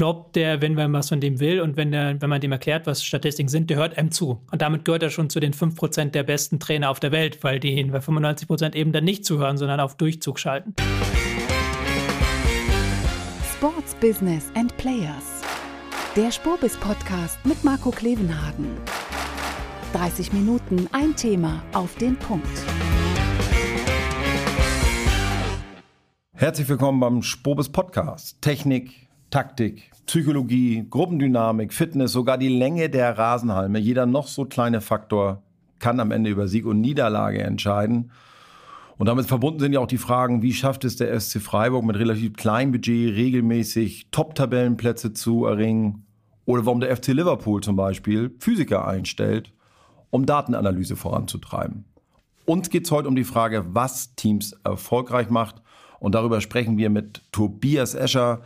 Klopp, der, wenn man was von dem will und wenn, der, wenn man dem erklärt, was Statistiken sind, der hört einem zu. Und damit gehört er schon zu den 5% der besten Trainer auf der Welt, weil die bei 95% eben dann nicht zuhören, sondern auf Durchzug schalten. Sports Business and Players. Der Spurbis Podcast mit Marco Klevenhagen. 30 Minuten, ein Thema auf den Punkt. Herzlich willkommen beim Spobis Podcast. Technik, Taktik, Psychologie, Gruppendynamik, Fitness, sogar die Länge der Rasenhalme. Jeder noch so kleine Faktor kann am Ende über Sieg und Niederlage entscheiden. Und damit verbunden sind ja auch die Fragen, wie schafft es der SC Freiburg mit relativ kleinem Budget regelmäßig Top-Tabellenplätze zu erringen? Oder warum der FC Liverpool zum Beispiel Physiker einstellt, um Datenanalyse voranzutreiben. Uns geht es heute um die Frage, was Teams erfolgreich macht. Und darüber sprechen wir mit Tobias Escher,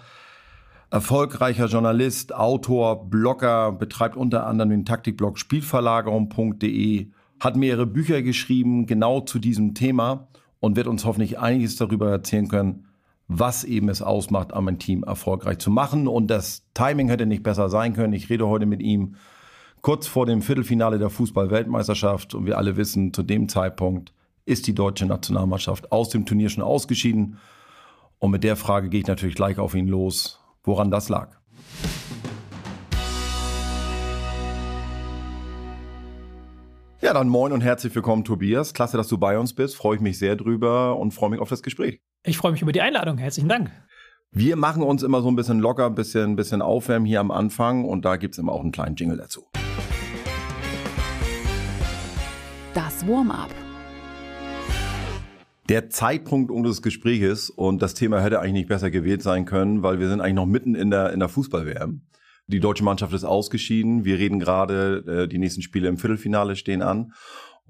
erfolgreicher Journalist, Autor, Blogger, betreibt unter anderem den Taktikblog Spielverlagerung.de, hat mehrere Bücher geschrieben genau zu diesem Thema und wird uns hoffentlich einiges darüber erzählen können, was eben es ausmacht, ein Team erfolgreich zu machen. Und das Timing hätte nicht besser sein können. Ich rede heute mit ihm kurz vor dem Viertelfinale der Fußball-Weltmeisterschaft und wir alle wissen, zu dem Zeitpunkt ist die deutsche Nationalmannschaft aus dem Turnier schon ausgeschieden. Und mit der Frage gehe ich natürlich gleich auf ihn los woran das lag. Ja, dann moin und herzlich willkommen, Tobias. Klasse, dass du bei uns bist. Freue ich mich sehr drüber und freue mich auf das Gespräch. Ich freue mich über die Einladung. Herzlichen Dank. Wir machen uns immer so ein bisschen locker, ein bisschen, bisschen aufwärmen hier am Anfang und da gibt es immer auch einen kleinen Jingle dazu. Das Warm-up der Zeitpunkt unseres Gespräches und das Thema hätte eigentlich nicht besser gewählt sein können, weil wir sind eigentlich noch mitten in der, in der Fußball-WM. Die deutsche Mannschaft ist ausgeschieden. Wir reden gerade, äh, die nächsten Spiele im Viertelfinale stehen an.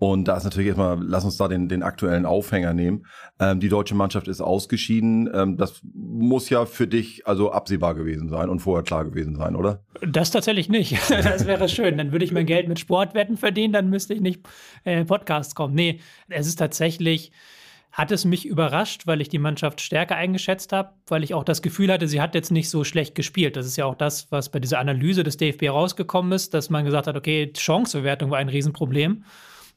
Und da ist natürlich erstmal, lass uns da den, den aktuellen Aufhänger nehmen. Ähm, die deutsche Mannschaft ist ausgeschieden. Ähm, das muss ja für dich also absehbar gewesen sein und vorher klar gewesen sein, oder? Das tatsächlich nicht. das wäre schön. Dann würde ich mein Geld mit Sportwetten verdienen, dann müsste ich nicht äh, Podcasts kommen. Nee, es ist tatsächlich hat es mich überrascht, weil ich die Mannschaft stärker eingeschätzt habe, weil ich auch das Gefühl hatte, sie hat jetzt nicht so schlecht gespielt. Das ist ja auch das, was bei dieser Analyse des DFB rausgekommen ist, dass man gesagt hat, okay, Chancebewertung war ein Riesenproblem.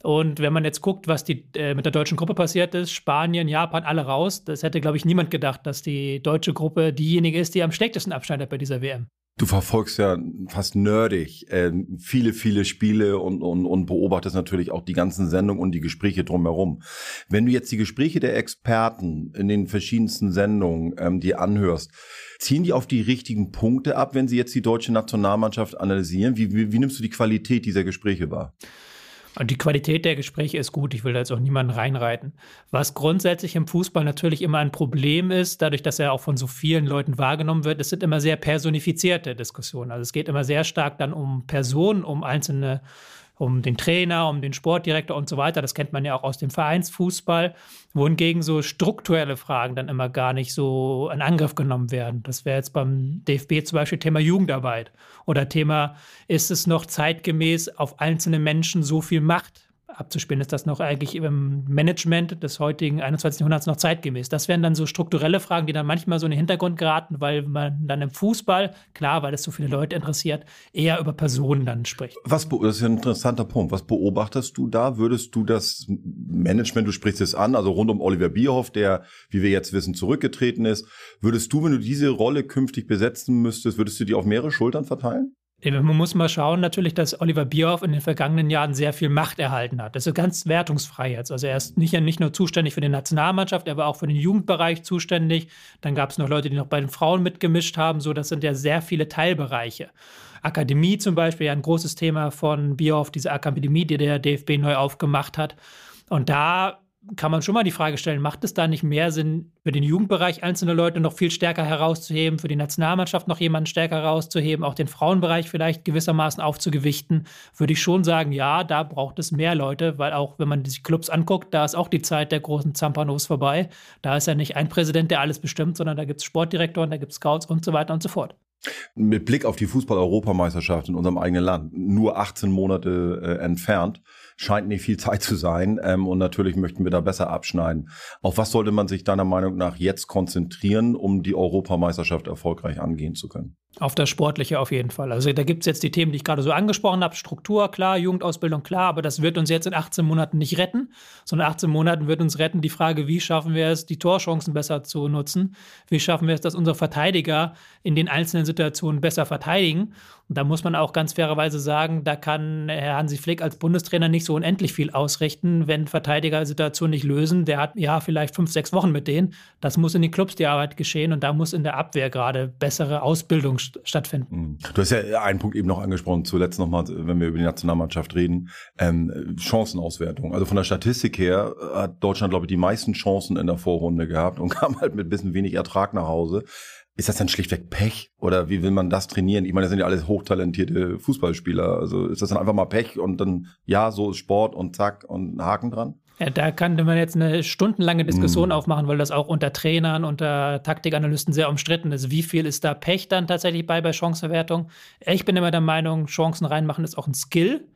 Und wenn man jetzt guckt, was die, äh, mit der deutschen Gruppe passiert ist, Spanien, Japan, alle raus, das hätte, glaube ich, niemand gedacht, dass die deutsche Gruppe diejenige ist, die am schlechtesten abschneidet bei dieser WM. Du verfolgst ja fast nerdig äh, viele, viele Spiele und, und, und beobachtest natürlich auch die ganzen Sendungen und die Gespräche drumherum. Wenn du jetzt die Gespräche der Experten in den verschiedensten Sendungen ähm, dir anhörst, ziehen die auf die richtigen Punkte ab, wenn sie jetzt die deutsche Nationalmannschaft analysieren? Wie, wie, wie nimmst du die Qualität dieser Gespräche wahr? Und die Qualität der Gespräche ist gut. Ich will da jetzt auch niemanden reinreiten. Was grundsätzlich im Fußball natürlich immer ein Problem ist, dadurch, dass er auch von so vielen Leuten wahrgenommen wird, es sind immer sehr personifizierte Diskussionen. Also es geht immer sehr stark dann um Personen, um einzelne um den Trainer, um den Sportdirektor und so weiter. Das kennt man ja auch aus dem Vereinsfußball, wohingegen so strukturelle Fragen dann immer gar nicht so in Angriff genommen werden. Das wäre jetzt beim DFB zum Beispiel Thema Jugendarbeit oder Thema, ist es noch zeitgemäß auf einzelne Menschen so viel Macht abzuspielen. Ist das noch eigentlich im Management des heutigen 21. Jahrhunderts noch zeitgemäß? Das wären dann so strukturelle Fragen, die dann manchmal so in den Hintergrund geraten, weil man dann im Fußball, klar, weil es so viele Leute interessiert, eher über Personen dann spricht. Was, das ist ein interessanter Punkt. Was beobachtest du da? Würdest du das Management, du sprichst es an, also rund um Oliver Bierhoff, der, wie wir jetzt wissen, zurückgetreten ist, würdest du, wenn du diese Rolle künftig besetzen müsstest, würdest du die auf mehrere Schultern verteilen? Man muss mal schauen, natürlich, dass Oliver Bierhoff in den vergangenen Jahren sehr viel Macht erhalten hat. Das ist ganz wertungsfrei jetzt. Also er ist nicht, nicht nur zuständig für die Nationalmannschaft, er war auch für den Jugendbereich zuständig. Dann gab es noch Leute, die noch bei den Frauen mitgemischt haben. So, das sind ja sehr viele Teilbereiche. Akademie zum Beispiel, ja ein großes Thema von Bierhoff, diese Akademie, die der DFB neu aufgemacht hat. Und da kann man schon mal die Frage stellen, macht es da nicht mehr Sinn, für den Jugendbereich einzelne Leute noch viel stärker herauszuheben, für die Nationalmannschaft noch jemanden stärker herauszuheben, auch den Frauenbereich vielleicht gewissermaßen aufzugewichten? Würde ich schon sagen, ja, da braucht es mehr Leute, weil auch, wenn man die Clubs anguckt, da ist auch die Zeit der großen Zampanos vorbei. Da ist ja nicht ein Präsident, der alles bestimmt, sondern da gibt es Sportdirektoren, da gibt es Scouts und so weiter und so fort. Mit Blick auf die Fußball-Europameisterschaft in unserem eigenen Land, nur 18 Monate äh, entfernt, scheint nicht viel Zeit zu sein. Ähm, und natürlich möchten wir da besser abschneiden. Auf was sollte man sich deiner Meinung nach jetzt konzentrieren, um die Europameisterschaft erfolgreich angehen zu können? Auf das Sportliche auf jeden Fall. Also da gibt es jetzt die Themen, die ich gerade so angesprochen habe. Struktur, klar, Jugendausbildung, klar, aber das wird uns jetzt in 18 Monaten nicht retten, sondern 18 Monaten wird uns retten die Frage, wie schaffen wir es, die Torchancen besser zu nutzen? Wie schaffen wir es, dass unsere Verteidiger in den einzelnen Situationen besser verteidigen? Und da muss man auch ganz fairerweise sagen, da kann Herr Hansi Flick als Bundestrainer nicht so unendlich viel ausrichten, wenn Verteidiger Situationen nicht lösen. Der hat ja vielleicht fünf, sechs Wochen mit denen. Das muss in den Clubs die Arbeit geschehen und da muss in der Abwehr gerade bessere Ausbildung stattfinden. Mhm. Du hast ja einen Punkt eben noch angesprochen, zuletzt nochmal, wenn wir über die Nationalmannschaft reden, ähm, Chancenauswertung. Also von der Statistik her hat Deutschland, glaube ich, die meisten Chancen in der Vorrunde gehabt und kam halt mit ein bisschen wenig Ertrag nach Hause. Ist das dann schlichtweg Pech oder wie will man das trainieren? Ich meine, das sind ja alles hochtalentierte Fußballspieler. Also ist das dann einfach mal Pech und dann, ja, so ist Sport und zack und Haken dran? Ja, da kann man jetzt eine stundenlange Diskussion mm. aufmachen, weil das auch unter Trainern, unter Taktikanalysten sehr umstritten ist. Wie viel ist da Pech dann tatsächlich bei bei Chancenverwertung? Ich bin immer der Meinung, Chancen reinmachen ist auch ein Skill.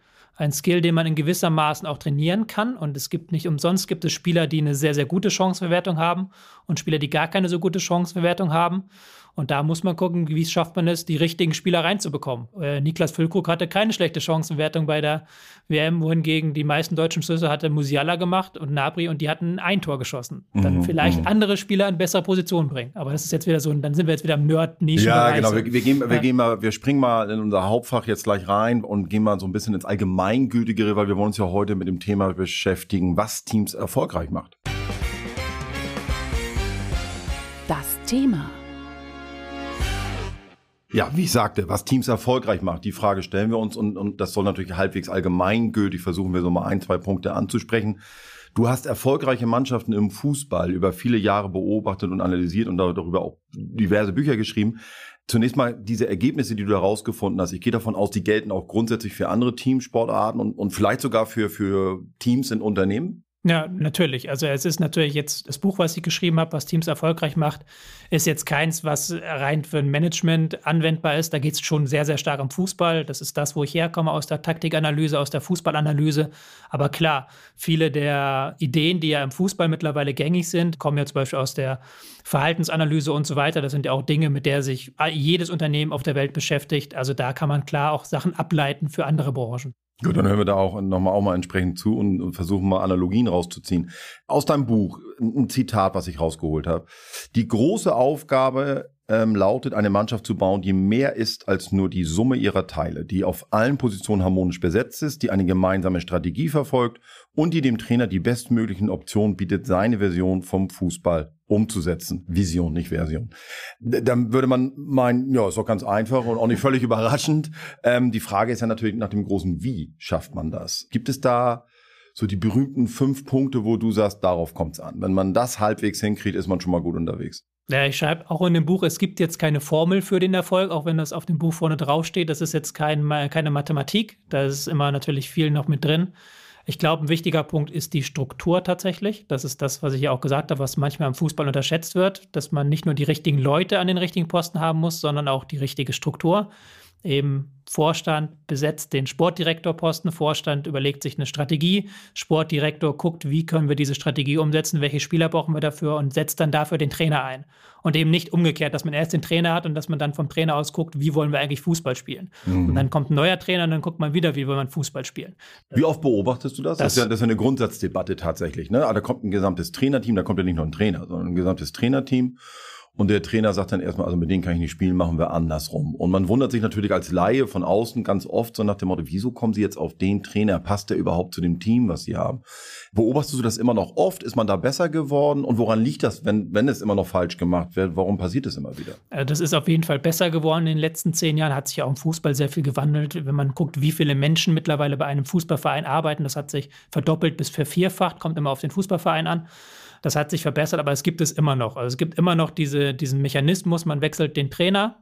Ein Skill, den man in gewisser Maßen auch trainieren kann. Und es gibt nicht umsonst gibt es Spieler, die eine sehr, sehr gute Chancenverwertung haben und Spieler, die gar keine so gute Chancenverwertung haben. Und da muss man gucken, wie schafft man es, die richtigen Spieler reinzubekommen. Äh, Niklas Füllkrug hatte keine schlechte Chancenwertung bei der WM, wohingegen die meisten deutschen Schlüsse hatte Musiala gemacht und Nabri und die hatten ein Tor geschossen. Dann mhm, vielleicht mhm. andere Spieler in bessere Positionen bringen. Aber das ist jetzt wieder so, dann sind wir jetzt wieder im Nerd-Nische. Ja, genau. Wir, wir, gehen, wir, gehen mal, wir springen mal in unser Hauptfach jetzt gleich rein und gehen mal so ein bisschen ins Allgemeingültigere, weil wir wollen uns ja heute mit dem Thema beschäftigen, was Teams erfolgreich macht. Das Thema. Ja, wie ich sagte, was Teams erfolgreich macht, die Frage stellen wir uns und, und das soll natürlich halbwegs allgemeingültig versuchen wir so mal ein, zwei Punkte anzusprechen. Du hast erfolgreiche Mannschaften im Fußball über viele Jahre beobachtet und analysiert und darüber auch diverse Bücher geschrieben. Zunächst mal diese Ergebnisse, die du herausgefunden hast. Ich gehe davon aus, die gelten auch grundsätzlich für andere Teamsportarten und, und vielleicht sogar für, für Teams in Unternehmen. Ja, natürlich. Also es ist natürlich jetzt das Buch, was ich geschrieben habe, was Teams erfolgreich macht, ist jetzt keins, was rein für ein Management anwendbar ist. Da geht es schon sehr, sehr stark um Fußball. Das ist das, wo ich herkomme, aus der Taktikanalyse, aus der Fußballanalyse. Aber klar, viele der Ideen, die ja im Fußball mittlerweile gängig sind, kommen ja zum Beispiel aus der Verhaltensanalyse und so weiter. Das sind ja auch Dinge, mit der sich jedes Unternehmen auf der Welt beschäftigt. Also da kann man klar auch Sachen ableiten für andere Branchen. Gut, dann hören wir da auch nochmal auch mal entsprechend zu und versuchen mal Analogien rauszuziehen. Aus deinem Buch ein Zitat, was ich rausgeholt habe. Die große Aufgabe ähm, lautet, eine Mannschaft zu bauen, die mehr ist als nur die Summe ihrer Teile, die auf allen Positionen harmonisch besetzt ist, die eine gemeinsame Strategie verfolgt und die dem Trainer die bestmöglichen Optionen bietet, seine Version vom Fußball umzusetzen. Vision, nicht Version. Dann würde man meinen, ja, ist doch ganz einfach und auch nicht völlig überraschend. Ähm, die Frage ist ja natürlich nach dem großen Wie schafft man das? Gibt es da so die berühmten fünf Punkte, wo du sagst, darauf kommt es an. Wenn man das halbwegs hinkriegt, ist man schon mal gut unterwegs. Ja, ich schreibe auch in dem Buch, es gibt jetzt keine Formel für den Erfolg, auch wenn das auf dem Buch vorne draufsteht. Das ist jetzt kein, keine Mathematik. Da ist immer natürlich viel noch mit drin. Ich glaube, ein wichtiger Punkt ist die Struktur tatsächlich. Das ist das, was ich ja auch gesagt habe, was manchmal im Fußball unterschätzt wird, dass man nicht nur die richtigen Leute an den richtigen Posten haben muss, sondern auch die richtige Struktur eben Vorstand besetzt den Sportdirektorposten, Vorstand überlegt sich eine Strategie, Sportdirektor guckt, wie können wir diese Strategie umsetzen, welche Spieler brauchen wir dafür und setzt dann dafür den Trainer ein. Und eben nicht umgekehrt, dass man erst den Trainer hat und dass man dann vom Trainer aus guckt, wie wollen wir eigentlich Fußball spielen. Mhm. Und dann kommt ein neuer Trainer und dann guckt man wieder, wie will man Fußball spielen. Wie oft beobachtest du das? Das, das, ist, ja, das ist eine Grundsatzdebatte tatsächlich. Ne? Aber da kommt ein gesamtes Trainerteam, da kommt ja nicht nur ein Trainer, sondern ein gesamtes Trainerteam. Und der Trainer sagt dann erstmal, also mit denen kann ich nicht spielen, machen wir andersrum. Und man wundert sich natürlich als Laie von außen ganz oft so nach dem Motto, wieso kommen Sie jetzt auf den Trainer? Passt der überhaupt zu dem Team, was Sie haben? Beobachtest du das immer noch oft? Ist man da besser geworden? Und woran liegt das, wenn, wenn es immer noch falsch gemacht wird? Warum passiert es immer wieder? Äh, das ist auf jeden Fall besser geworden. In den letzten zehn Jahren hat sich ja auch im Fußball sehr viel gewandelt. Wenn man guckt, wie viele Menschen mittlerweile bei einem Fußballverein arbeiten, das hat sich verdoppelt bis vervierfacht, kommt immer auf den Fußballverein an. Das hat sich verbessert, aber es gibt es immer noch. Also es gibt immer noch diese, diesen Mechanismus, man wechselt den Trainer.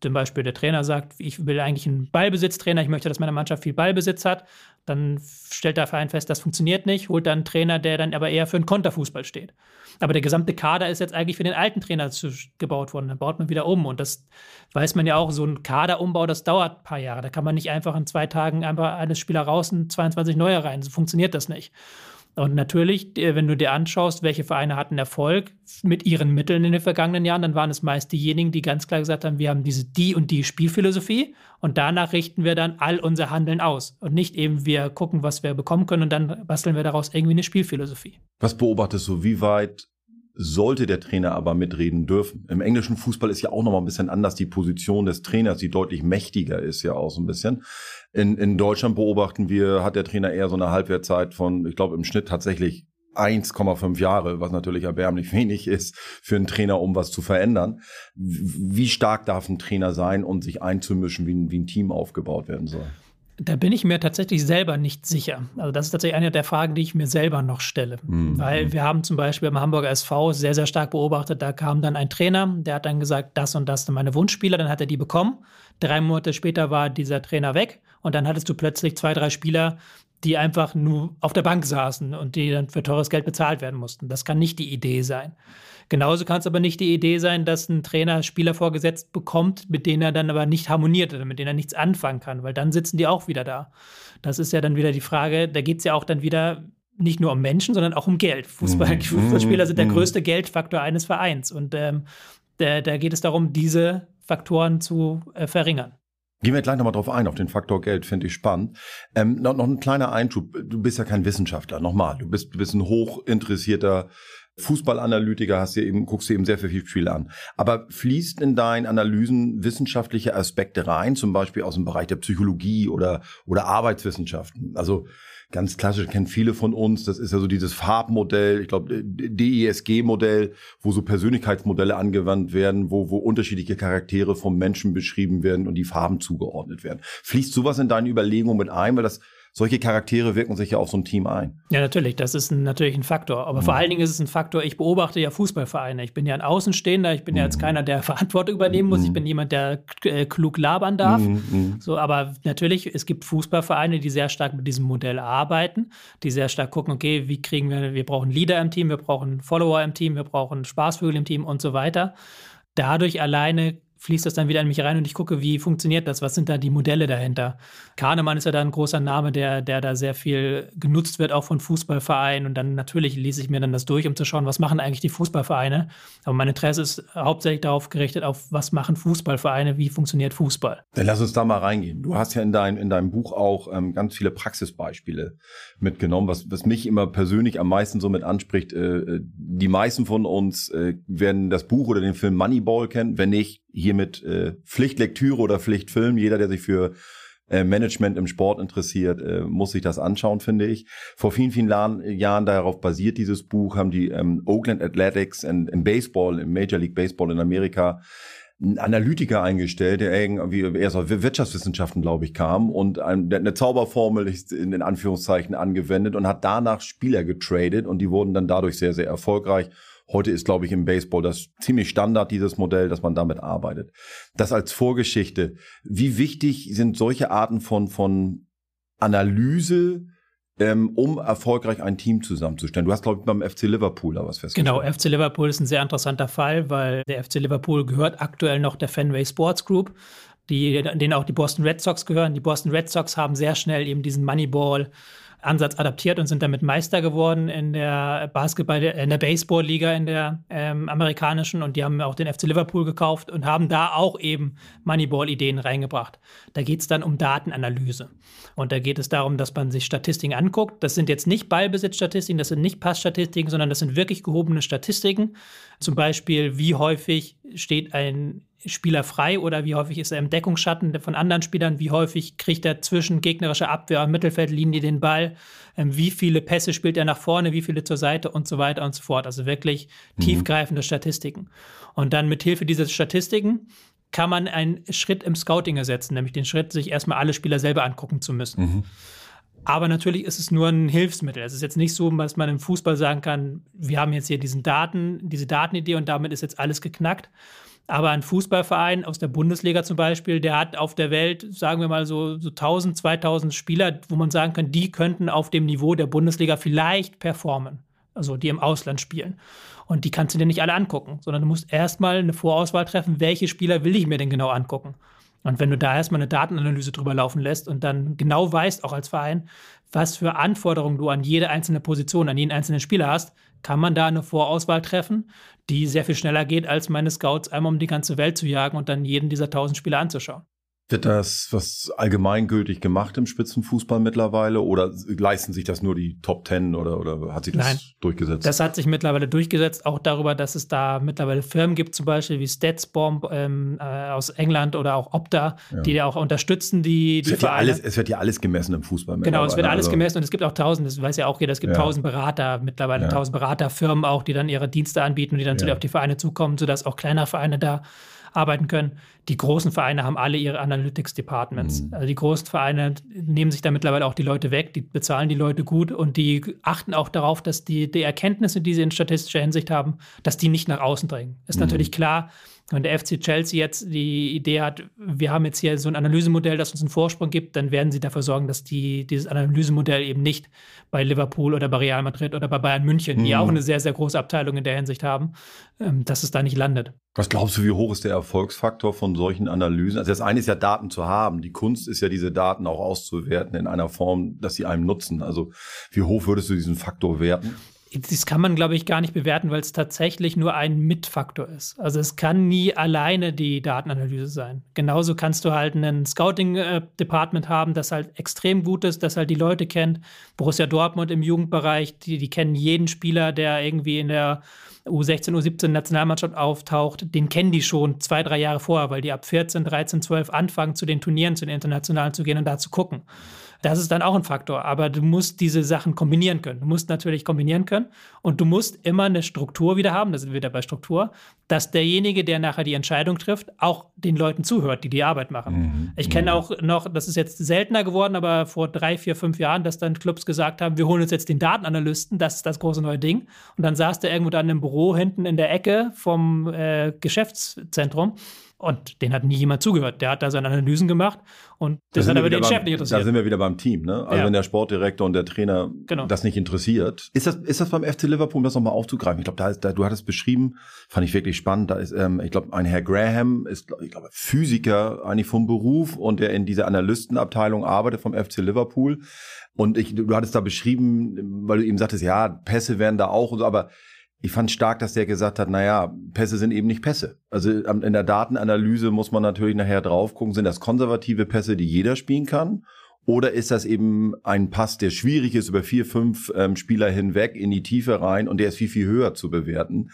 Zum Beispiel der Trainer sagt, ich will eigentlich einen Ballbesitztrainer, ich möchte, dass meine Mannschaft viel Ballbesitz hat. Dann stellt der Verein fest, das funktioniert nicht, holt dann einen Trainer, der dann aber eher für einen Konterfußball steht. Aber der gesamte Kader ist jetzt eigentlich für den alten Trainer gebaut worden. Dann baut man wieder um. Und das weiß man ja auch, so ein Kaderumbau, das dauert ein paar Jahre. Da kann man nicht einfach in zwei Tagen einfach alles Spieler raus und 22 neue rein. So funktioniert das nicht. Und natürlich, wenn du dir anschaust, welche Vereine hatten Erfolg mit ihren Mitteln in den vergangenen Jahren, dann waren es meist diejenigen, die ganz klar gesagt haben, wir haben diese die und die Spielphilosophie und danach richten wir dann all unser Handeln aus. Und nicht eben, wir gucken, was wir bekommen können und dann basteln wir daraus irgendwie eine Spielphilosophie. Was beobachtest du, wie weit sollte der Trainer aber mitreden dürfen. Im englischen Fußball ist ja auch noch mal ein bisschen anders die Position des Trainers, die deutlich mächtiger ist ja auch so ein bisschen. In, in Deutschland beobachten wir, hat der Trainer eher so eine Halbwertzeit von, ich glaube im Schnitt tatsächlich 1,5 Jahre, was natürlich erbärmlich wenig ist für einen Trainer, um was zu verändern. Wie stark darf ein Trainer sein und sich einzumischen, wie ein, wie ein Team aufgebaut werden soll? Da bin ich mir tatsächlich selber nicht sicher. Also das ist tatsächlich eine der Fragen, die ich mir selber noch stelle. Mhm. Weil wir haben zum Beispiel beim Hamburger SV sehr, sehr stark beobachtet, da kam dann ein Trainer, der hat dann gesagt, das und das sind meine Wunschspieler, dann hat er die bekommen. Drei Monate später war dieser Trainer weg und dann hattest du plötzlich zwei, drei Spieler, die einfach nur auf der Bank saßen und die dann für teures Geld bezahlt werden mussten. Das kann nicht die Idee sein. Genauso kann es aber nicht die Idee sein, dass ein Trainer Spieler vorgesetzt bekommt, mit denen er dann aber nicht harmoniert oder mit denen er nichts anfangen kann, weil dann sitzen die auch wieder da. Das ist ja dann wieder die Frage, da geht es ja auch dann wieder nicht nur um Menschen, sondern auch um Geld. Fußball, mhm. Fußballspieler sind der mhm. größte Geldfaktor eines Vereins. Und ähm, da, da, geht es darum, diese Faktoren zu äh, verringern. Gehen wir gleich nochmal drauf ein, auf den Faktor Geld, finde ich spannend. Ähm, noch, noch ein kleiner Einschub. Du bist ja kein Wissenschaftler, nochmal. Du bist, du bist ein hochinteressierter Fußballanalytiker, hast dir eben, guckst dir eben sehr viel Spiele an. Aber fließt in deinen Analysen wissenschaftliche Aspekte rein, zum Beispiel aus dem Bereich der Psychologie oder, oder Arbeitswissenschaften? Also, ganz klassisch kennen viele von uns. Das ist ja so dieses Farbmodell, ich glaube DISG-Modell, wo so Persönlichkeitsmodelle angewandt werden, wo, wo unterschiedliche Charaktere vom Menschen beschrieben werden und die Farben zugeordnet werden. Fließt sowas in deine Überlegungen mit ein, weil das solche Charaktere wirken sich ja auf so ein Team ein. Ja, natürlich, das ist ein, natürlich ein Faktor. Aber mhm. vor allen Dingen ist es ein Faktor, ich beobachte ja Fußballvereine. Ich bin ja ein Außenstehender, ich bin mhm. ja jetzt mhm. keiner, der Verantwortung übernehmen muss. Mhm. Ich bin jemand, der äh, klug labern darf. Mhm, mhm. So, aber natürlich, es gibt Fußballvereine, die sehr stark mit diesem Modell arbeiten, die sehr stark gucken, okay, wie kriegen wir, wir brauchen Leader im Team, wir brauchen Follower im Team, wir brauchen Spaßvögel im Team und so weiter. Dadurch alleine fließt das dann wieder in mich rein und ich gucke, wie funktioniert das, was sind da die Modelle dahinter. Kahnemann ist ja da ein großer Name, der, der da sehr viel genutzt wird, auch von Fußballvereinen und dann natürlich lese ich mir dann das durch, um zu schauen, was machen eigentlich die Fußballvereine. Aber mein Interesse ist hauptsächlich darauf gerichtet, auf was machen Fußballvereine, wie funktioniert Fußball. Dann lass uns da mal reingehen. Du hast ja in, dein, in deinem Buch auch ähm, ganz viele Praxisbeispiele mitgenommen, was, was mich immer persönlich am meisten so mit anspricht. Äh, äh die meisten von uns äh, werden das Buch oder den Film Moneyball kennen, wenn nicht hiermit äh, Pflichtlektüre oder Pflichtfilm. Jeder, der sich für äh, Management im Sport interessiert, äh, muss sich das anschauen, finde ich. Vor vielen, vielen Jahren darauf basiert dieses Buch, haben die ähm, Oakland Athletics in, im Baseball, im Major League Baseball in Amerika, einen Analytiker eingestellt, der irgendwie erst aus Wirtschaftswissenschaften, glaube ich, kam und eine Zauberformel in Anführungszeichen angewendet und hat danach Spieler getradet und die wurden dann dadurch sehr, sehr erfolgreich Heute ist, glaube ich, im Baseball das ziemlich Standard, dieses Modell, dass man damit arbeitet. Das als Vorgeschichte. Wie wichtig sind solche Arten von, von Analyse, ähm, um erfolgreich ein Team zusammenzustellen. Du hast, glaube ich, beim FC Liverpool da was festgestellt. Genau, FC Liverpool ist ein sehr interessanter Fall, weil der FC Liverpool gehört aktuell noch der Fenway Sports Group, die, denen auch die Boston Red Sox gehören. Die Boston Red Sox haben sehr schnell eben diesen Moneyball Ansatz adaptiert und sind damit Meister geworden in der Basketball, in der Baseball-Liga, in der ähm, amerikanischen. Und die haben auch den FC Liverpool gekauft und haben da auch eben Moneyball-Ideen reingebracht. Da geht es dann um Datenanalyse. Und da geht es darum, dass man sich Statistiken anguckt. Das sind jetzt nicht Ballbesitzstatistiken, das sind nicht Passstatistiken, sondern das sind wirklich gehobene Statistiken. Zum Beispiel, wie häufig steht ein Spieler frei oder wie häufig ist er im Deckungsschatten von anderen Spielern, wie häufig kriegt er zwischen gegnerischer Abwehr und Mittelfeldlinie den Ball, ähm, wie viele Pässe spielt er nach vorne, wie viele zur Seite und so weiter und so fort. Also wirklich mhm. tiefgreifende Statistiken. Und dann mit Hilfe dieser Statistiken kann man einen Schritt im Scouting ersetzen, nämlich den Schritt, sich erstmal alle Spieler selber angucken zu müssen. Mhm. Aber natürlich ist es nur ein Hilfsmittel. Es ist jetzt nicht so, dass man im Fußball sagen kann, wir haben jetzt hier diesen Daten, diese Datenidee und damit ist jetzt alles geknackt, aber ein Fußballverein aus der Bundesliga zum Beispiel, der hat auf der Welt, sagen wir mal so, so 1000, 2000 Spieler, wo man sagen kann, die könnten auf dem Niveau der Bundesliga vielleicht performen. Also die im Ausland spielen. Und die kannst du dir nicht alle angucken, sondern du musst erstmal eine Vorauswahl treffen, welche Spieler will ich mir denn genau angucken. Und wenn du da erstmal eine Datenanalyse drüber laufen lässt und dann genau weißt, auch als Verein, was für Anforderungen du an jede einzelne Position, an jeden einzelnen Spieler hast, kann man da eine Vorauswahl treffen, die sehr viel schneller geht, als meine Scouts einmal um die ganze Welt zu jagen und dann jeden dieser tausend Spieler anzuschauen. Wird das was allgemeingültig gemacht im Spitzenfußball mittlerweile oder leisten sich das nur die Top Ten oder, oder hat sich das Nein, durchgesetzt? Das hat sich mittlerweile durchgesetzt, auch darüber, dass es da mittlerweile Firmen gibt, zum Beispiel wie Statsbomb ähm, äh, aus England oder auch Opta, ja. die ja auch unterstützen, die, die es wird, ja alles, es wird ja alles gemessen im Fußball. Genau, es wird alles also. gemessen und es gibt auch tausend, das weiß ja auch jeder, es gibt tausend ja. Berater, mittlerweile tausend. Beraterfirmen auch, die dann ihre Dienste anbieten und die dann ja. auf die Vereine zukommen, sodass auch kleinere Vereine da arbeiten können. Die großen Vereine haben alle ihre Analytics Departments. Mhm. Also die großen Vereine nehmen sich da mittlerweile auch die Leute weg, die bezahlen die Leute gut und die achten auch darauf, dass die, die Erkenntnisse, die sie in statistischer Hinsicht haben, dass die nicht nach außen dringen. Ist mhm. natürlich klar, wenn der FC Chelsea jetzt die Idee hat, wir haben jetzt hier so ein Analysemodell, das uns einen Vorsprung gibt, dann werden sie dafür sorgen, dass die, dieses Analysemodell eben nicht bei Liverpool oder bei Real Madrid oder bei Bayern München, mhm. die auch eine sehr, sehr große Abteilung in der Hinsicht haben, ähm, dass es da nicht landet. Was glaubst du, wie hoch ist der Erfolgsfaktor von solchen Analysen? Also das eine ist ja Daten zu haben. Die Kunst ist ja, diese Daten auch auszuwerten in einer Form, dass sie einem nutzen. Also wie hoch würdest du diesen Faktor werten? Das kann man, glaube ich, gar nicht bewerten, weil es tatsächlich nur ein Mitfaktor ist. Also es kann nie alleine die Datenanalyse sein. Genauso kannst du halt ein Scouting-Department haben, das halt extrem gut ist, das halt die Leute kennt. Borussia Dortmund im Jugendbereich, die, die kennen jeden Spieler, der irgendwie in der U16, U17 Nationalmannschaft auftaucht, den kennen die schon zwei, drei Jahre vorher, weil die ab 14, 13, 12 anfangen, zu den Turnieren, zu den Internationalen zu gehen und da zu gucken. Das ist dann auch ein Faktor. Aber du musst diese Sachen kombinieren können. Du musst natürlich kombinieren können und du musst immer eine Struktur wieder haben. Da sind wir wieder bei Struktur, dass derjenige, der nachher die Entscheidung trifft, auch den Leuten zuhört, die die Arbeit machen. Mhm. Ich kenne auch noch, das ist jetzt seltener geworden, aber vor drei, vier, fünf Jahren, dass dann Clubs gesagt haben, wir holen uns jetzt den Datenanalysten, das ist das große neue Ding. Und dann saß der irgendwo dann im Büro hinten in der Ecke vom äh, Geschäftszentrum und den hat nie jemand zugehört. Der hat da seine Analysen gemacht und das, das hat aber den beim, Chef nicht interessiert. Da sind wir wieder beim Team, ne? Also ja. wenn der Sportdirektor und der Trainer genau. das nicht interessiert. Ist das, ist das beim FC Liverpool, um das nochmal aufzugreifen? Ich glaube, da ist, da, du hattest beschrieben, fand ich wirklich spannend. Da ist, ähm, ich glaube, ein Herr Graham ist, ich glaube, Physiker eigentlich vom Beruf und der in dieser Analystenabteilung arbeitet vom FC Liverpool. Und ich, du hattest da beschrieben, weil du eben sagtest, ja, Pässe werden da auch und so, aber ich fand stark, dass der gesagt hat, naja, Pässe sind eben nicht Pässe. Also in der Datenanalyse muss man natürlich nachher drauf gucken, sind das konservative Pässe, die jeder spielen kann? Oder ist das eben ein Pass, der schwierig ist, über vier, fünf ähm, Spieler hinweg in die Tiefe rein und der ist viel, viel höher zu bewerten?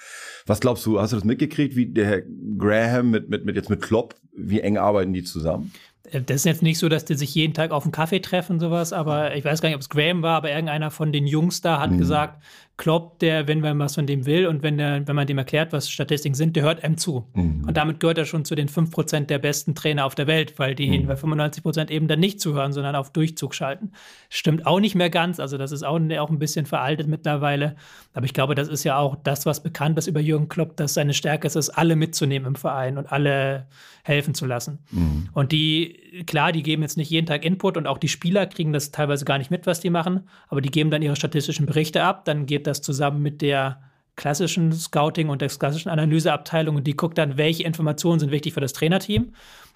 Was glaubst du, hast du das mitgekriegt, wie der Herr Graham mit, mit, mit jetzt mit Klopp, wie eng arbeiten die zusammen? Äh, das ist jetzt nicht so, dass die sich jeden Tag auf einen Kaffee treffen, sowas, aber ich weiß gar nicht, ob es Graham war, aber irgendeiner von den Jungs da hat mhm. gesagt, Klopp, der, wenn man was von dem will und wenn, der, wenn man dem erklärt, was Statistiken sind, der hört einem zu. Mhm. Und damit gehört er schon zu den 5% der besten Trainer auf der Welt, weil die mhm. bei 95% eben dann nicht zuhören, sondern auf Durchzug schalten. Stimmt auch nicht mehr ganz, also das ist auch, auch ein bisschen veraltet mittlerweile. Aber ich glaube, das ist ja auch das, was bekannt ist über Jürgen Klopp, dass seine Stärke ist, alle mitzunehmen im Verein und alle helfen zu lassen. Mhm. Und die, klar, die geben jetzt nicht jeden Tag Input und auch die Spieler kriegen das teilweise gar nicht mit, was die machen, aber die geben dann ihre statistischen Berichte ab, dann geht das zusammen mit der klassischen Scouting und der klassischen Analyseabteilung und die guckt dann, welche Informationen sind wichtig für das Trainerteam.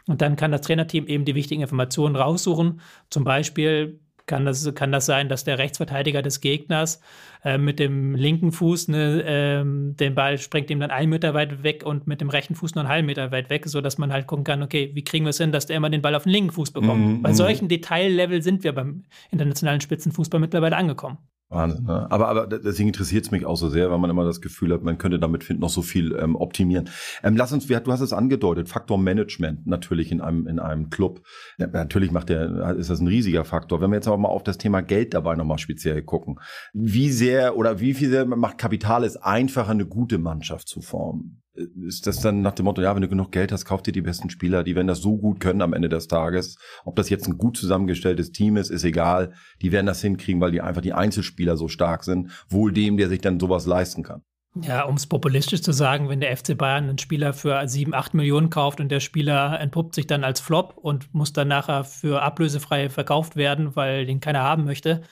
Und dann kann das Trainerteam eben die wichtigen Informationen raussuchen. Zum Beispiel kann das, kann das sein, dass der Rechtsverteidiger des Gegners äh, mit dem linken Fuß ne, ähm, den Ball springt ihm dann einen Meter weit weg und mit dem rechten Fuß nur einen halben Meter weit weg, sodass man halt gucken kann, okay, wie kriegen wir es hin, dass der immer den Ball auf den linken Fuß bekommt. Mhm, Bei mhm. solchen Detaillevel sind wir beim internationalen Spitzenfußball mittlerweile angekommen. Wahnsinn, ne? Aber, aber deswegen interessiert es mich auch so sehr, weil man immer das Gefühl hat, man könnte damit noch so viel ähm, optimieren. Ähm, lass uns, du hast es angedeutet, Faktor Management natürlich in einem, in einem Club. Ja, natürlich macht der, ist das ein riesiger Faktor. Wenn wir jetzt aber mal auf das Thema Geld dabei nochmal speziell gucken. Wie sehr oder wie viel sehr macht Kapital es einfacher, eine gute Mannschaft zu formen? Ist das dann nach dem Motto, ja, wenn du genug Geld hast, kauf dir die besten Spieler, die werden das so gut können am Ende des Tages. Ob das jetzt ein gut zusammengestelltes Team ist, ist egal. Die werden das hinkriegen, weil die einfach die Einzelspieler so stark sind. Wohl dem, der sich dann sowas leisten kann. Ja, um es populistisch zu sagen, wenn der FC Bayern einen Spieler für 7, 8 Millionen kauft und der Spieler entpuppt sich dann als Flop und muss dann nachher für ablösefrei verkauft werden, weil den keiner haben möchte.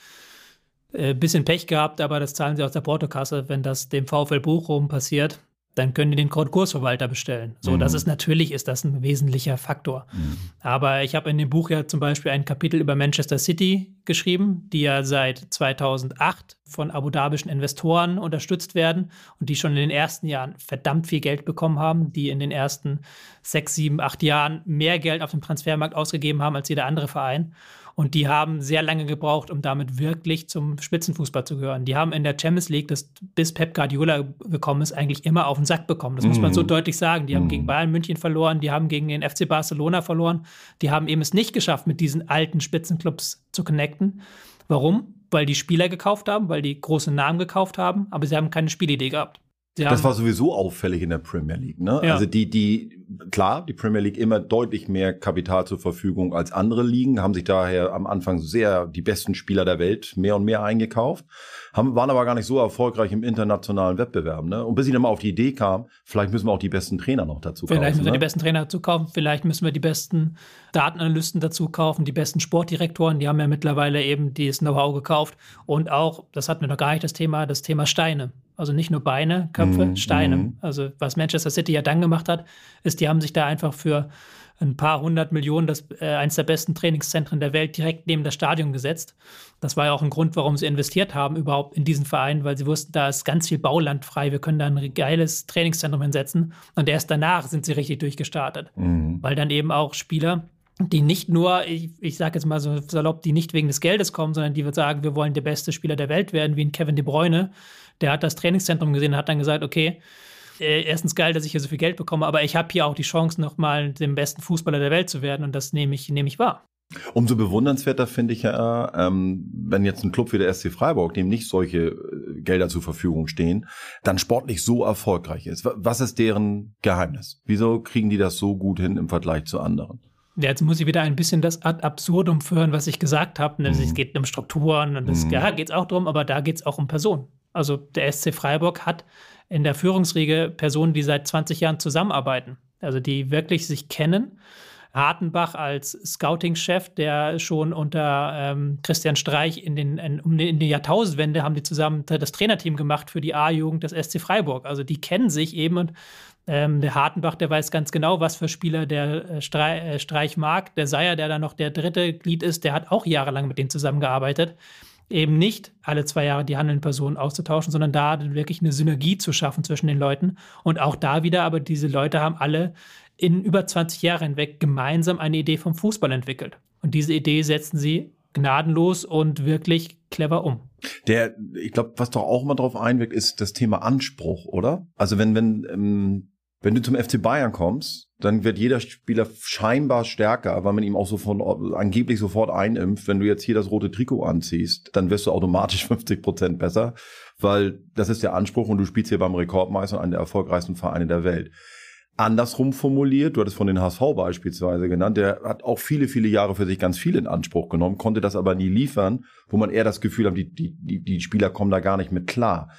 Äh, bisschen Pech gehabt, aber das zahlen sie aus der Portokasse, wenn das dem VfL Bochum passiert dann können die den Kursverwalter bestellen. So, mhm. das ist natürlich ist das ein wesentlicher Faktor. Mhm. Aber ich habe in dem Buch ja zum Beispiel ein Kapitel über Manchester City geschrieben, die ja seit 2008 von abu-dhabischen Investoren unterstützt werden und die schon in den ersten Jahren verdammt viel Geld bekommen haben, die in den ersten sechs, sieben, acht Jahren mehr Geld auf dem Transfermarkt ausgegeben haben als jeder andere Verein. Und die haben sehr lange gebraucht, um damit wirklich zum Spitzenfußball zu gehören. Die haben in der Champions League, das, bis Pep Guardiola gekommen ist, eigentlich immer auf den Sack bekommen. Das mm. muss man so mhm. deutlich sagen. Die mm. haben gegen mhm. Bayern München verloren, die haben gegen den FC Barcelona verloren. Die haben eben es nicht geschafft, mit diesen alten Spitzenclubs zu connecten. Warum? Weil die Spieler gekauft haben, weil die große Namen gekauft haben, aber sie haben keine Spielidee gehabt. Sie das war sowieso auffällig in der Premier League. Ne? Ja. Also die, die, klar, die Premier League immer deutlich mehr Kapital zur Verfügung als andere Ligen, haben sich daher am Anfang sehr die besten Spieler der Welt mehr und mehr eingekauft, haben, waren aber gar nicht so erfolgreich im internationalen Wettbewerb. Ne? Und bis sie dann mal auf die Idee kam, vielleicht müssen wir auch die besten Trainer noch dazu kaufen. Vielleicht müssen wir ne? die besten Trainer dazu kaufen, vielleicht müssen wir die besten Datenanalysten dazu kaufen, die besten Sportdirektoren, die haben ja mittlerweile eben dieses Know-how gekauft. Und auch, das hatten wir noch gar nicht das Thema, das Thema Steine. Also nicht nur Beine, Köpfe, mm, Steine. Mm. Also was Manchester City ja dann gemacht hat, ist, die haben sich da einfach für ein paar hundert Millionen das äh, eines der besten Trainingszentren der Welt direkt neben das Stadion gesetzt. Das war ja auch ein Grund, warum sie investiert haben überhaupt in diesen Verein, weil sie wussten, da ist ganz viel Bauland frei, wir können da ein geiles Trainingszentrum hinsetzen. Und erst danach sind sie richtig durchgestartet, mm. weil dann eben auch Spieler die nicht nur, ich, ich sage jetzt mal so salopp, die nicht wegen des Geldes kommen, sondern die sagen, wir wollen der beste Spieler der Welt werden, wie ein Kevin De Bruyne, der hat das Trainingszentrum gesehen und hat dann gesagt, okay, äh, erstens geil, dass ich hier so viel Geld bekomme, aber ich habe hier auch die Chance, nochmal dem besten Fußballer der Welt zu werden und das nehme ich, nehme ich wahr. Umso bewundernswerter finde ich ja, ähm, wenn jetzt ein Club wie der SC Freiburg, dem nicht solche äh, Gelder zur Verfügung stehen, dann sportlich so erfolgreich ist. Was ist deren Geheimnis? Wieso kriegen die das so gut hin im Vergleich zu anderen? Ja, jetzt muss ich wieder ein bisschen das ad absurdum führen, was ich gesagt habe. Mhm. Es geht um Strukturen und das, mhm. ja, geht es auch drum, aber da geht es auch um Personen. Also der SC Freiburg hat in der Führungsriege Personen, die seit 20 Jahren zusammenarbeiten. Also die wirklich sich kennen. Hartenbach als Scouting-Chef, der schon unter ähm, Christian Streich in den, in, in die Jahrtausendwende haben die zusammen das Trainerteam gemacht für die A-Jugend des SC Freiburg. Also die kennen sich eben und ähm, der Hartenbach, der weiß ganz genau, was für Spieler der äh, Streich, äh, Streich mag. Der Seier, der dann noch der dritte Glied ist, der hat auch jahrelang mit denen zusammengearbeitet eben nicht alle zwei Jahre die handelnden Personen auszutauschen, sondern da wirklich eine Synergie zu schaffen zwischen den Leuten. Und auch da wieder, aber diese Leute haben alle in über 20 Jahren hinweg gemeinsam eine Idee vom Fußball entwickelt. Und diese Idee setzen sie gnadenlos und wirklich clever um. Der, ich glaube, was doch auch immer darauf einwirkt, ist das Thema Anspruch, oder? Also wenn, wenn, ähm, wenn du zum FC Bayern kommst, dann wird jeder Spieler scheinbar stärker, weil man ihm auch sofort, angeblich sofort einimpft. Wenn du jetzt hier das rote Trikot anziehst, dann wirst du automatisch 50 Prozent besser, weil das ist der Anspruch und du spielst hier beim Rekordmeister einen der erfolgreichsten Vereine der Welt. Andersrum formuliert, du hattest von den HSV beispielsweise genannt, der hat auch viele, viele Jahre für sich ganz viel in Anspruch genommen, konnte das aber nie liefern, wo man eher das Gefühl hat, die, die, die Spieler kommen da gar nicht mit klar.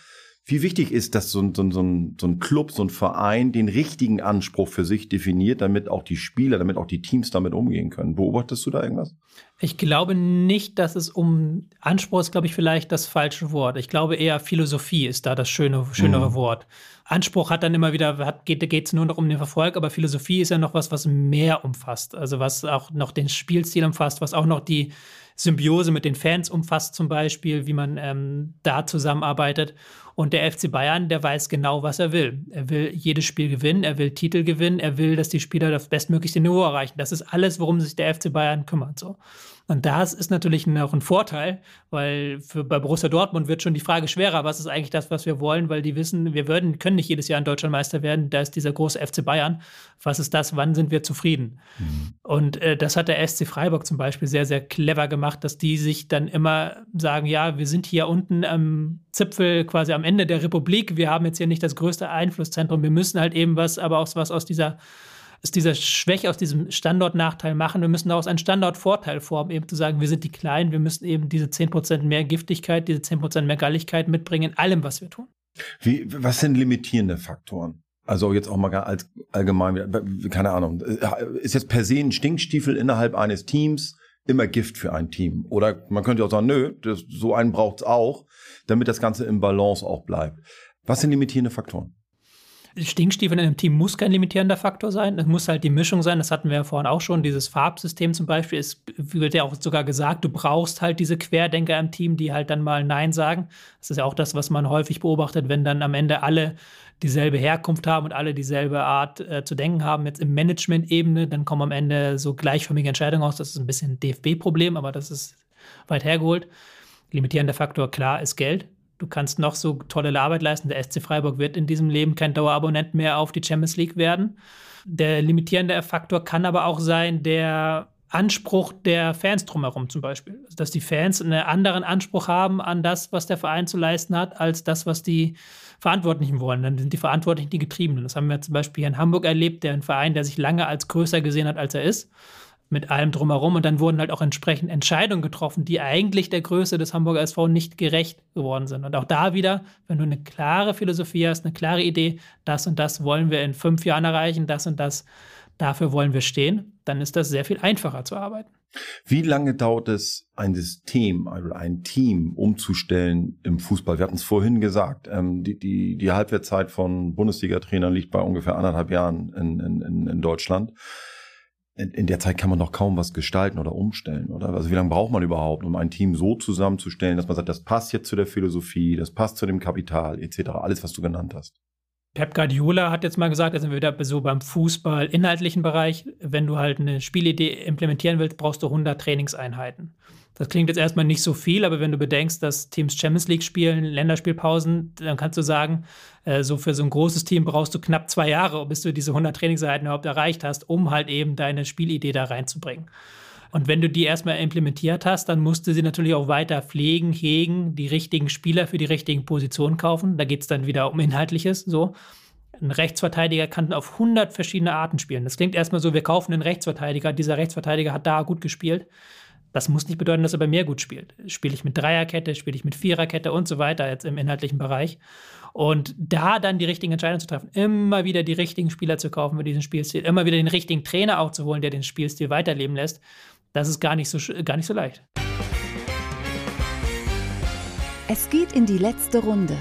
Wie wichtig ist, dass so ein, so, ein, so ein Club, so ein Verein den richtigen Anspruch für sich definiert, damit auch die Spieler, damit auch die Teams damit umgehen können? Beobachtest du da irgendwas? Ich glaube nicht, dass es um Anspruch ist, glaube ich, vielleicht das falsche Wort. Ich glaube eher Philosophie ist da das schöne, schönere mhm. Wort. Anspruch hat dann immer wieder, hat, geht es nur noch um den Erfolg, aber Philosophie ist ja noch was, was mehr umfasst. Also was auch noch den Spielstil umfasst, was auch noch die Symbiose mit den Fans umfasst zum Beispiel, wie man ähm, da zusammenarbeitet. Und der FC Bayern, der weiß genau, was er will. Er will jedes Spiel gewinnen, er will Titel gewinnen, er will, dass die Spieler das bestmöglichste Niveau erreichen. Das ist alles, worum sich der FC Bayern kümmert. So. Und das ist natürlich noch ein Vorteil, weil für, bei Borussia Dortmund wird schon die Frage schwerer, was ist eigentlich das, was wir wollen, weil die wissen, wir würden, können nicht jedes Jahr in Deutschland Meister werden, da ist dieser große FC Bayern. Was ist das, wann sind wir zufrieden? Mhm. Und äh, das hat der SC Freiburg zum Beispiel sehr, sehr clever gemacht, dass die sich dann immer sagen, ja, wir sind hier unten am Zipfel, quasi am Ende der Republik, wir haben jetzt hier nicht das größte Einflusszentrum, wir müssen halt eben was, aber auch was aus dieser aus dieser Schwäche, aus diesem Standortnachteil machen. Wir müssen daraus einen Standortvorteil formen, eben zu sagen, wir sind die Kleinen, wir müssen eben diese 10% mehr Giftigkeit, diese 10% mehr Galligkeit mitbringen in allem, was wir tun. Wie, was sind limitierende Faktoren? Also jetzt auch mal als allgemein, keine Ahnung, ist jetzt per se ein Stinkstiefel innerhalb eines Teams immer Gift für ein Team? Oder man könnte auch sagen, nö, das, so einen braucht es auch, damit das Ganze im Balance auch bleibt. Was sind limitierende Faktoren? Stinkstiefel in einem Team muss kein limitierender Faktor sein. Es muss halt die Mischung sein. Das hatten wir ja vorhin auch schon. Dieses Farbsystem zum Beispiel. Es wird ja auch sogar gesagt, du brauchst halt diese Querdenker im Team, die halt dann mal Nein sagen. Das ist ja auch das, was man häufig beobachtet, wenn dann am Ende alle dieselbe Herkunft haben und alle dieselbe Art äh, zu denken haben. Jetzt im Management-Ebene, dann kommen am Ende so gleichförmige Entscheidungen aus. Das ist ein bisschen ein DFB-Problem, aber das ist weit hergeholt. Limitierender Faktor, klar, ist Geld. Du kannst noch so tolle Arbeit leisten. Der SC Freiburg wird in diesem Leben kein Dauerabonnent mehr auf die Champions League werden. Der limitierende Faktor kann aber auch sein, der Anspruch der Fans drumherum zum Beispiel. Also, dass die Fans einen anderen Anspruch haben an das, was der Verein zu leisten hat, als das, was die Verantwortlichen wollen. Dann sind die Verantwortlichen die Getriebenen. Das haben wir zum Beispiel hier in Hamburg erlebt, der ein Verein, der sich lange als größer gesehen hat, als er ist mit allem drumherum. Und dann wurden halt auch entsprechend Entscheidungen getroffen, die eigentlich der Größe des Hamburger SV nicht gerecht geworden sind. Und auch da wieder, wenn du eine klare Philosophie hast, eine klare Idee, das und das wollen wir in fünf Jahren erreichen, das und das, dafür wollen wir stehen, dann ist das sehr viel einfacher zu arbeiten. Wie lange dauert es, ein System, also ein Team umzustellen im Fußball? Wir hatten es vorhin gesagt, ähm, die, die, die Halbwertszeit von Bundesliga-Trainern liegt bei ungefähr anderthalb Jahren in, in, in Deutschland in der Zeit kann man doch kaum was gestalten oder umstellen, oder? Also wie lange braucht man überhaupt, um ein Team so zusammenzustellen, dass man sagt, das passt jetzt zu der Philosophie, das passt zu dem Kapital, etc. Alles, was du genannt hast. Pep Guardiola hat jetzt mal gesagt, da sind wir wieder so beim Fußball inhaltlichen Bereich, wenn du halt eine Spielidee implementieren willst, brauchst du 100 Trainingseinheiten. Das klingt jetzt erstmal nicht so viel, aber wenn du bedenkst, dass Teams Champions League spielen, Länderspielpausen, dann kannst du sagen, äh, so für so ein großes Team brauchst du knapp zwei Jahre, bis du diese 100 Trainingseinheiten überhaupt erreicht hast, um halt eben deine Spielidee da reinzubringen. Und wenn du die erstmal implementiert hast, dann musst du sie natürlich auch weiter pflegen, hegen, die richtigen Spieler für die richtigen Positionen kaufen. Da geht es dann wieder um Inhaltliches. So. Ein Rechtsverteidiger kann auf 100 verschiedene Arten spielen. Das klingt erstmal so, wir kaufen einen Rechtsverteidiger, dieser Rechtsverteidiger hat da gut gespielt. Das muss nicht bedeuten, dass er bei mir gut spielt. Spiele ich mit Dreierkette, spiele ich mit Viererkette und so weiter jetzt im inhaltlichen Bereich. Und da dann die richtigen Entscheidungen zu treffen, immer wieder die richtigen Spieler zu kaufen für diesen Spielstil, immer wieder den richtigen Trainer auch zu holen, der den Spielstil weiterleben lässt, das ist gar nicht so, gar nicht so leicht. Es geht in die letzte Runde.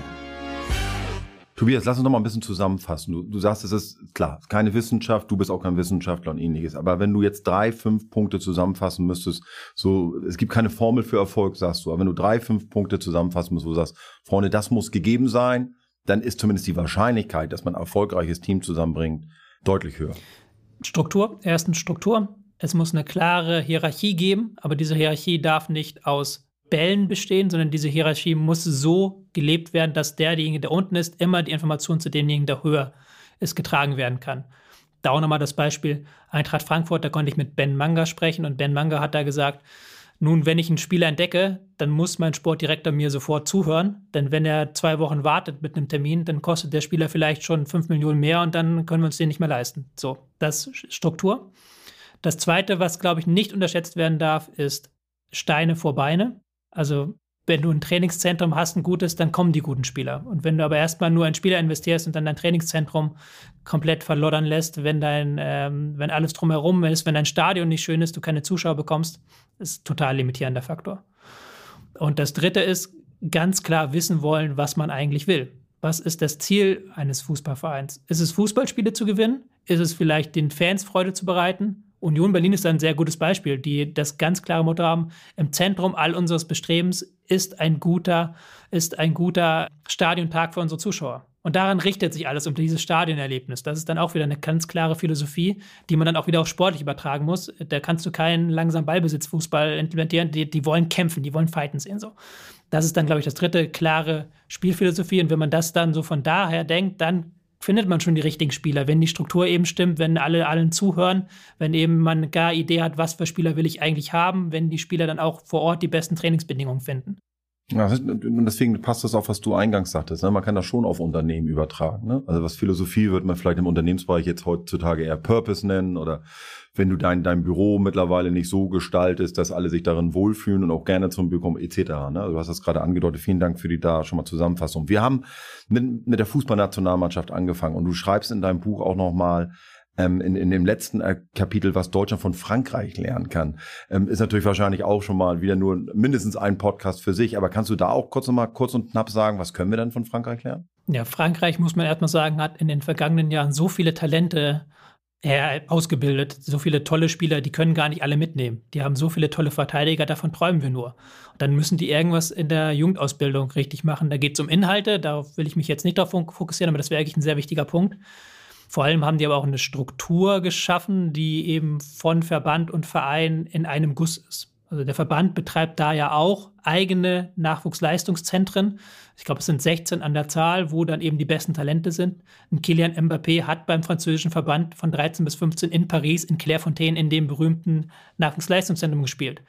Tobias, lass uns noch mal ein bisschen zusammenfassen. Du, du sagst, es ist klar, keine Wissenschaft, du bist auch kein Wissenschaftler und ähnliches. Aber wenn du jetzt drei, fünf Punkte zusammenfassen müsstest, so, es gibt keine Formel für Erfolg, sagst du. Aber wenn du drei, fünf Punkte zusammenfassen musst, wo du sagst, Freunde, das muss gegeben sein, dann ist zumindest die Wahrscheinlichkeit, dass man ein erfolgreiches Team zusammenbringt, deutlich höher. Struktur, erstens Struktur. Es muss eine klare Hierarchie geben, aber diese Hierarchie darf nicht aus Bällen bestehen, sondern diese Hierarchie muss so gelebt werden, dass derjenige, der unten ist, immer die Information zu demjenigen, der höher ist, getragen werden kann. Da auch nochmal das Beispiel Eintracht Frankfurt, da konnte ich mit Ben Manga sprechen und Ben Manga hat da gesagt, nun, wenn ich einen Spieler entdecke, dann muss mein Sportdirektor mir sofort zuhören, denn wenn er zwei Wochen wartet mit einem Termin, dann kostet der Spieler vielleicht schon fünf Millionen mehr und dann können wir uns den nicht mehr leisten. So, das ist Struktur. Das zweite, was glaube ich nicht unterschätzt werden darf, ist Steine vor Beine. Also wenn du ein Trainingszentrum hast, ein gutes, dann kommen die guten Spieler. Und wenn du aber erstmal nur in Spieler investierst und dann dein Trainingszentrum komplett verloddern lässt, wenn dein, ähm, wenn alles drumherum ist, wenn dein Stadion nicht schön ist, du keine Zuschauer bekommst, ist total limitierender Faktor. Und das dritte ist, ganz klar wissen wollen, was man eigentlich will. Was ist das Ziel eines Fußballvereins? Ist es Fußballspiele zu gewinnen? Ist es vielleicht den Fans Freude zu bereiten? Union Berlin ist ein sehr gutes Beispiel, die das ganz klare Motto haben, im Zentrum all unseres Bestrebens ist ein guter, ist ein guter Stadiontag für unsere Zuschauer. Und daran richtet sich alles um dieses Stadionerlebnis. Das ist dann auch wieder eine ganz klare Philosophie, die man dann auch wieder auf sportlich übertragen muss. Da kannst du keinen langsamen Ballbesitzfußball implementieren. Die, die wollen kämpfen, die wollen fighten sehen. So. Das ist dann, glaube ich, das dritte klare Spielphilosophie. Und wenn man das dann so von daher denkt, dann findet man schon die richtigen Spieler, wenn die Struktur eben stimmt, wenn alle allen zuhören, wenn eben man gar Idee hat, was für Spieler will ich eigentlich haben, wenn die Spieler dann auch vor Ort die besten Trainingsbedingungen finden. Ja, deswegen passt das auch, was du eingangs sagtest. Ne? Man kann das schon auf Unternehmen übertragen. Ne? Also was Philosophie wird man vielleicht im Unternehmensbereich jetzt heutzutage eher Purpose nennen oder wenn du dein, dein Büro mittlerweile nicht so gestaltest, dass alle sich darin wohlfühlen und auch gerne zum Büro kommen, etc. Ne? Also du hast das gerade angedeutet. Vielen Dank für die da schon mal Zusammenfassung. Wir haben mit, mit der Fußballnationalmannschaft angefangen und du schreibst in deinem Buch auch nochmal, ähm, in, in dem letzten äh, Kapitel, was Deutschland von Frankreich lernen kann. Ähm, ist natürlich wahrscheinlich auch schon mal wieder nur mindestens ein Podcast für sich, aber kannst du da auch kurz nochmal kurz und knapp sagen, was können wir denn von Frankreich lernen? Ja, Frankreich, muss man erstmal sagen, hat in den vergangenen Jahren so viele Talente er ausgebildet, so viele tolle Spieler, die können gar nicht alle mitnehmen. Die haben so viele tolle Verteidiger, davon träumen wir nur. Und dann müssen die irgendwas in der Jugendausbildung richtig machen. Da geht es um Inhalte, darauf will ich mich jetzt nicht darauf fokussieren, aber das wäre eigentlich ein sehr wichtiger Punkt. Vor allem haben die aber auch eine Struktur geschaffen, die eben von Verband und Verein in einem Guss ist. Also der Verband betreibt da ja auch eigene Nachwuchsleistungszentren. Ich glaube, es sind 16 an der Zahl, wo dann eben die besten Talente sind. Und Kilian Mbappé hat beim französischen Verband von 13 bis 15 in Paris, in Clairefontaine, in dem berühmten Nachwuchsleistungszentrum gespielt.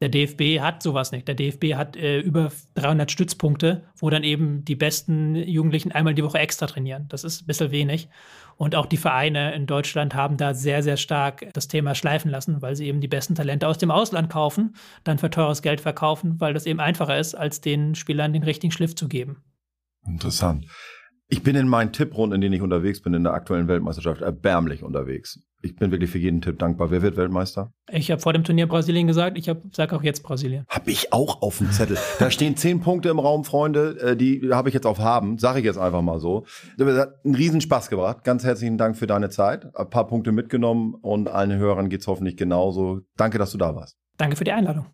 Der DFB hat sowas nicht. Der DFB hat äh, über 300 Stützpunkte, wo dann eben die besten Jugendlichen einmal die Woche extra trainieren. Das ist ein bisschen wenig. Und auch die Vereine in Deutschland haben da sehr, sehr stark das Thema schleifen lassen, weil sie eben die besten Talente aus dem Ausland kaufen, dann für teures Geld verkaufen, weil das eben einfacher ist, als den Spielern den richtigen Schliff zu geben. Interessant. Ich bin in meinen Tipprunden, in denen ich unterwegs bin, in der aktuellen Weltmeisterschaft, erbärmlich unterwegs. Ich bin wirklich für jeden Tipp dankbar. Wer wird Weltmeister? Ich habe vor dem Turnier Brasilien gesagt. Ich sage auch jetzt Brasilien. Habe ich auch auf dem Zettel. da stehen zehn Punkte im Raum, Freunde. Äh, die habe ich jetzt auf haben. Sage ich jetzt einfach mal so. Das hat einen Riesenspaß gebracht. Ganz herzlichen Dank für deine Zeit. Ein paar Punkte mitgenommen und allen Hörern geht es hoffentlich genauso. Danke, dass du da warst. Danke für die Einladung.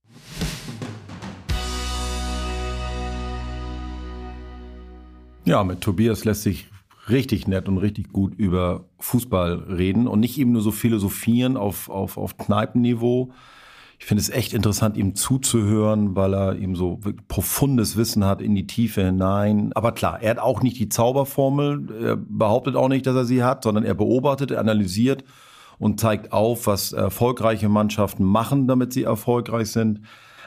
Ja, mit Tobias lässt sich richtig nett und richtig gut über Fußball reden und nicht eben nur so philosophieren auf, auf, auf Kneipenniveau. Ich finde es echt interessant, ihm zuzuhören, weil er eben so profundes Wissen hat in die Tiefe hinein. Aber klar, er hat auch nicht die Zauberformel, er behauptet auch nicht, dass er sie hat, sondern er beobachtet, er analysiert und zeigt auf, was erfolgreiche Mannschaften machen, damit sie erfolgreich sind.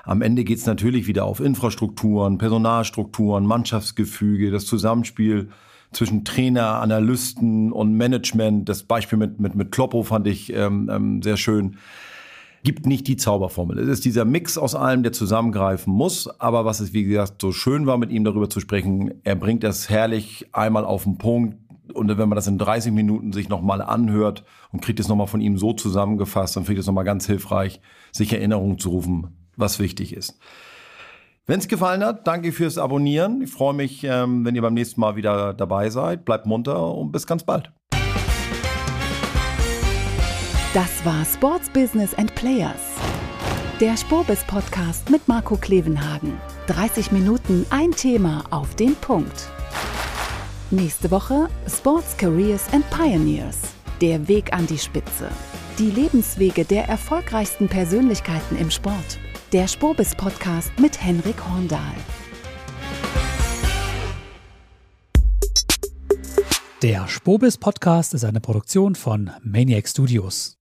Am Ende geht es natürlich wieder auf Infrastrukturen, Personalstrukturen, Mannschaftsgefüge, das Zusammenspiel zwischen Trainer, Analysten und Management. Das Beispiel mit, mit, mit Kloppo fand ich ähm, ähm, sehr schön. Gibt nicht die Zauberformel. Es ist dieser Mix aus allem, der zusammengreifen muss. Aber was es, wie gesagt, so schön war, mit ihm darüber zu sprechen, er bringt das herrlich einmal auf den Punkt. Und wenn man das in 30 Minuten sich nochmal anhört und kriegt es nochmal von ihm so zusammengefasst, dann finde ich es nochmal ganz hilfreich, sich Erinnerungen zu rufen, was wichtig ist. Wenn es gefallen hat, danke fürs Abonnieren. Ich freue mich, ähm, wenn ihr beim nächsten Mal wieder dabei seid. Bleibt munter und bis ganz bald. Das war Sports Business and Players. Der Spurbis Podcast mit Marco Klevenhagen. 30 Minuten ein Thema auf den Punkt. Nächste Woche Sports Careers and Pioneers. Der Weg an die Spitze. Die Lebenswege der erfolgreichsten Persönlichkeiten im Sport. Der Spobis Podcast mit Henrik Horndahl. Der Spobis Podcast ist eine Produktion von Maniac Studios.